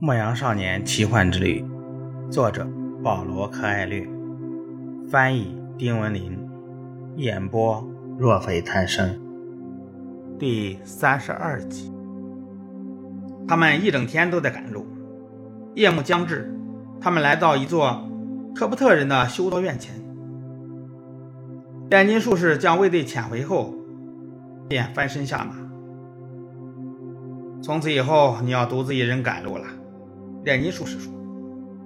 牧羊少年奇幻之旅，作者保罗·柯艾略，翻译丁文林，演播若非贪生。第三十二集，他们一整天都在赶路。夜幕将至，他们来到一座科普特人的修道院前。炼金术士将卫队遣回后，便翻身下马。从此以后，你要独自一人赶路了。炼金术士说：“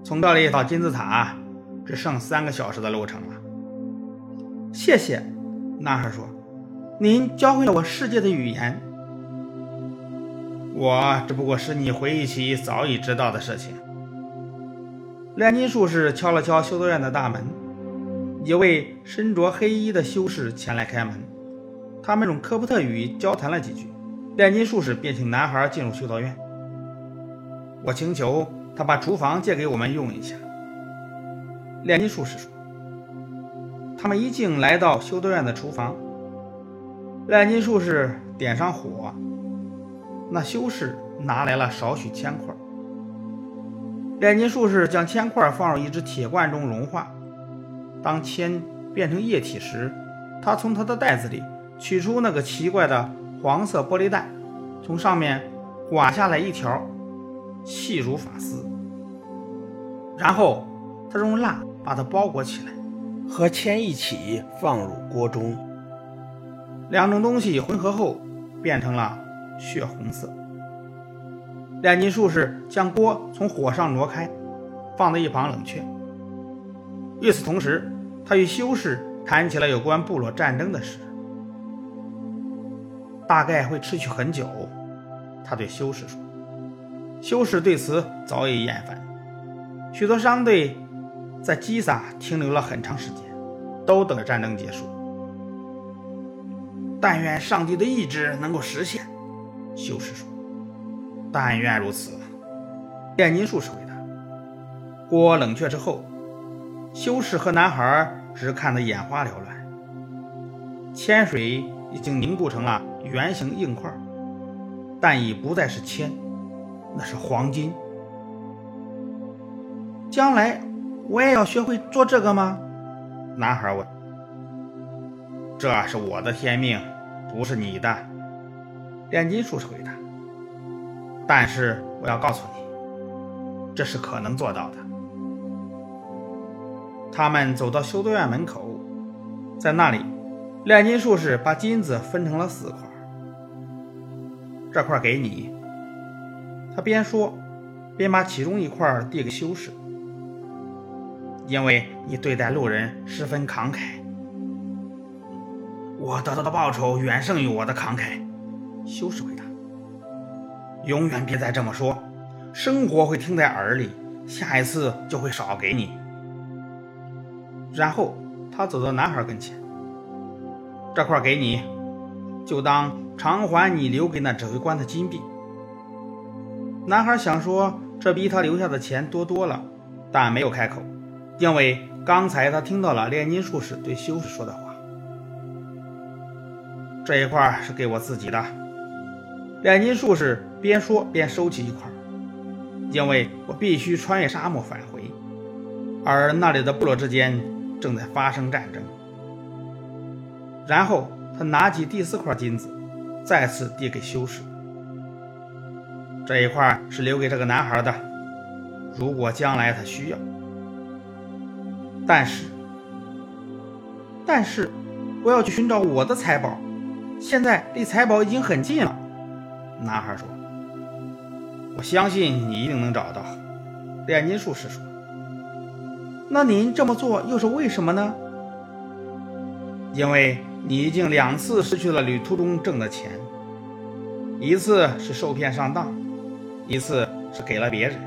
从这里到金字塔只剩三个小时的路程了。”谢谢，男孩说：“您教会了我世界的语言。我只不过使你回忆起早已知道的事情。”炼金术士敲了敲修道院的大门，一位身着黑衣的修士前来开门。他们用科普特语交谈了几句，炼金术士便请男孩进入修道院。我请求他把厨房借给我们用一下。炼金术士说：“他们一进来到修道院的厨房，炼金术士点上火，那修士拿来了少许铅块。炼金术士将铅块放入一只铁罐中融化。当铅变成液体时，他从他的袋子里取出那个奇怪的黄色玻璃袋，从上面刮下来一条。”细如发丝，然后他用蜡把它包裹起来，和铅一起放入锅中。两种东西混合后变成了血红色。炼金术士将锅从火上挪开，放在一旁冷却。与此同时，他与修士谈起了有关部落战争的事。大概会持续很久，他对修士说。修士对此早已厌烦。许多商队在基萨停留了很长时间，都等着战争结束。但愿上帝的意志能够实现，修士说。但愿如此，炼金术士回答。锅冷却之后，修士和男孩只看得眼花缭乱。铅水已经凝固成了圆形硬块，但已不再是铅。那是黄金。将来我也要学会做这个吗？男孩问。这是我的天命，不是你的。炼金术士回答。但是我要告诉你，这是可能做到的。他们走到修道院门口，在那里，炼金术士把金子分成了四块。这块给你。他边说，边把其中一块递给修士，因为你对待路人十分慷慨。我得到的报酬远胜于我的慷慨。修士回答：“永远别再这么说，生活会听在耳里，下一次就会少给你。”然后他走到男孩跟前：“这块给你，就当偿还你留给那指挥官的金币。”男孩想说，这比他留下的钱多多了，但没有开口，因为刚才他听到了炼金术士对修士说的话。这一块是给我自己的。炼金术士边说边收起一块，因为我必须穿越沙漠返回，而那里的部落之间正在发生战争。然后他拿起第四块金子，再次递给修士。这一块是留给这个男孩的，如果将来他需要。但是，但是，我要去寻找我的财宝，现在离财宝已经很近了。男孩说：“我相信你一定能找到。”炼金术士说：“那您这么做又是为什么呢？”因为你已经两次失去了旅途中挣的钱，一次是受骗上当。一次是给了别人。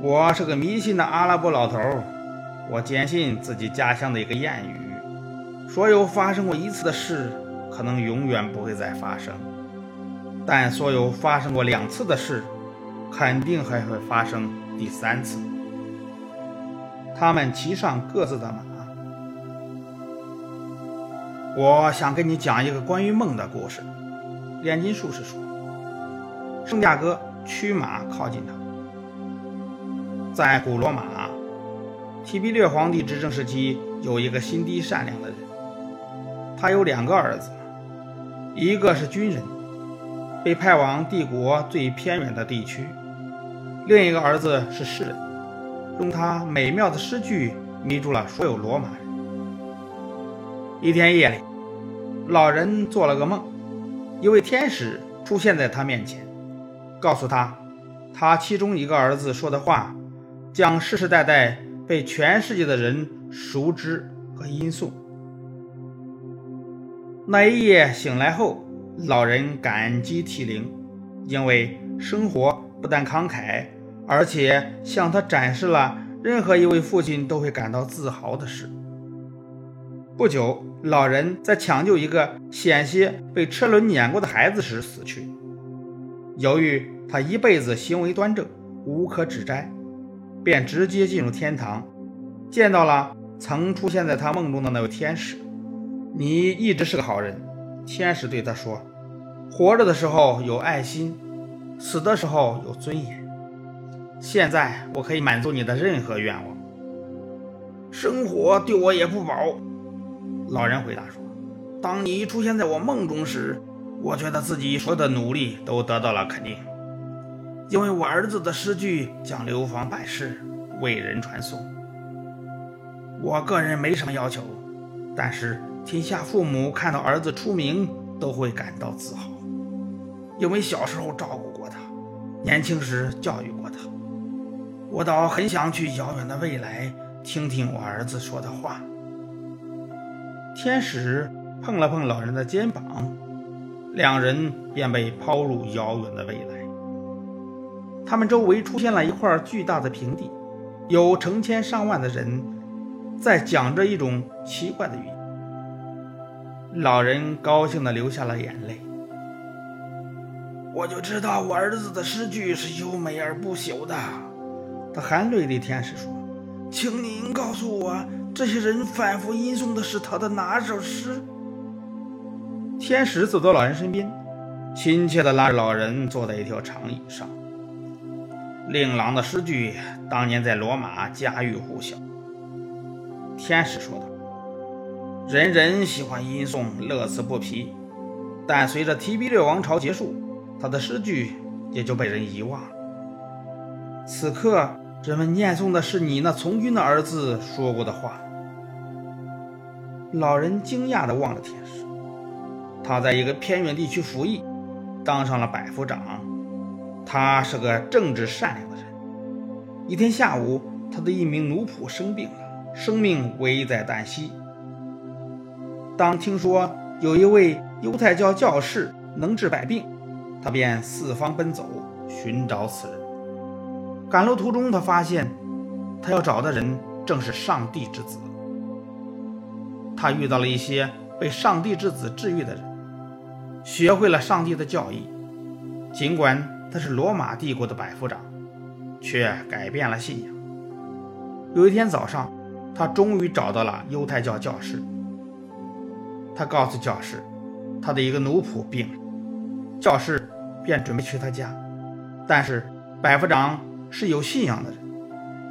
我是个迷信的阿拉伯老头，我坚信自己家乡的一个谚语：所有发生过一次的事，可能永远不会再发生；但所有发生过两次的事，肯定还会发生第三次。他们骑上各自的马。我想跟你讲一个关于梦的故事。炼金术士说。圣驾哥驱马靠近他。在古罗马，提比略皇帝执政时期，有一个心地善良的人，他有两个儿子，一个是军人，被派往帝国最偏远的地区；另一个儿子是诗人，用他美妙的诗句迷住了所有罗马人。一天夜里，老人做了个梦，一位天使出现在他面前，告诉他，他其中一个儿子说的话。将世世代代被全世界的人熟知和吟诵。那一夜醒来后，老人感激涕零，因为生活不但慷慨，而且向他展示了任何一位父亲都会感到自豪的事。不久，老人在抢救一个险些被车轮碾过的孩子时死去。由于他一辈子行为端正，无可指摘。便直接进入天堂，见到了曾出现在他梦中的那位天使。你一直是个好人，天使对他说：“活着的时候有爱心，死的时候有尊严。现在我可以满足你的任何愿望。生活对我也不薄。”老人回答说：“当你出现在我梦中时，我觉得自己所有的努力都得到了肯定。”因为我儿子的诗句将流芳百世，为人传颂。我个人没什么要求，但是天下父母看到儿子出名都会感到自豪，因为小时候照顾过他，年轻时教育过他。我倒很想去遥远的未来听听我儿子说的话。天使碰了碰老人的肩膀，两人便被抛入遥远的未来。他们周围出现了一块巨大的平地，有成千上万的人在讲着一种奇怪的语言。老人高兴地流下了眼泪。我就知道我儿子的诗句是优美而不朽的。他含泪对天使说：“请您告诉我，这些人反复吟诵的是他的哪首诗？”天使走到老人身边，亲切地拉着老人坐在一条长椅上。令郎的诗句当年在罗马家喻户晓。天使说道：“人人喜欢吟诵，乐此不疲。但随着提比略王朝结束，他的诗句也就被人遗忘了。此刻，人们念诵的是你那从军的儿子说过的话。”老人惊讶地望着天使。他在一个偏远地区服役，当上了百夫长。他是个正直善良的人。一天下午，他的一名奴仆生病了，生命危在旦夕。当听说有一位犹太教教士能治百病，他便四方奔走寻找此人。赶路途中，他发现他要找的人正是上帝之子。他遇到了一些被上帝之子治愈的人，学会了上帝的教义，尽管。他是罗马帝国的百夫长，却改变了信仰。有一天早上，他终于找到了犹太教教士。他告诉教士，他的一个奴仆病了。教士便准备去他家，但是百夫长是有信仰的人，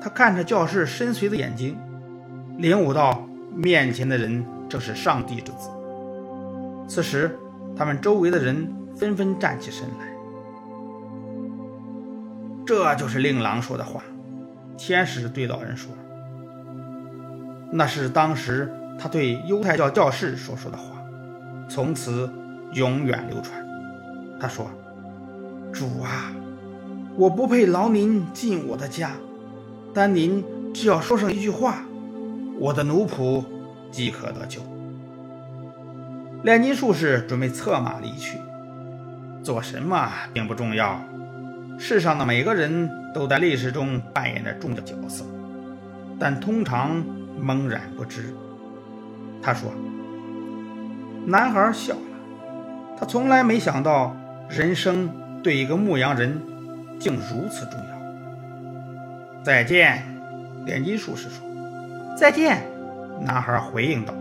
他看着教士深邃的眼睛，领悟到面前的人正是上帝之子。此时，他们周围的人纷纷站起身来。这就是令郎说的话，天使对老人说：“那是当时他对犹太教教士所说的话，从此永远流传。”他说：“主啊，我不配劳您进我的家，但您只要说上一句话，我的奴仆即可得救。”炼金术士准备策马离去，做什么并不重要。世上的每个人都在历史中扮演着重要角色，但通常懵然不知。他说：“男孩笑了，他从来没想到人生对一个牧羊人竟如此重要。”再见，炼金术士说。再见，男孩回应道。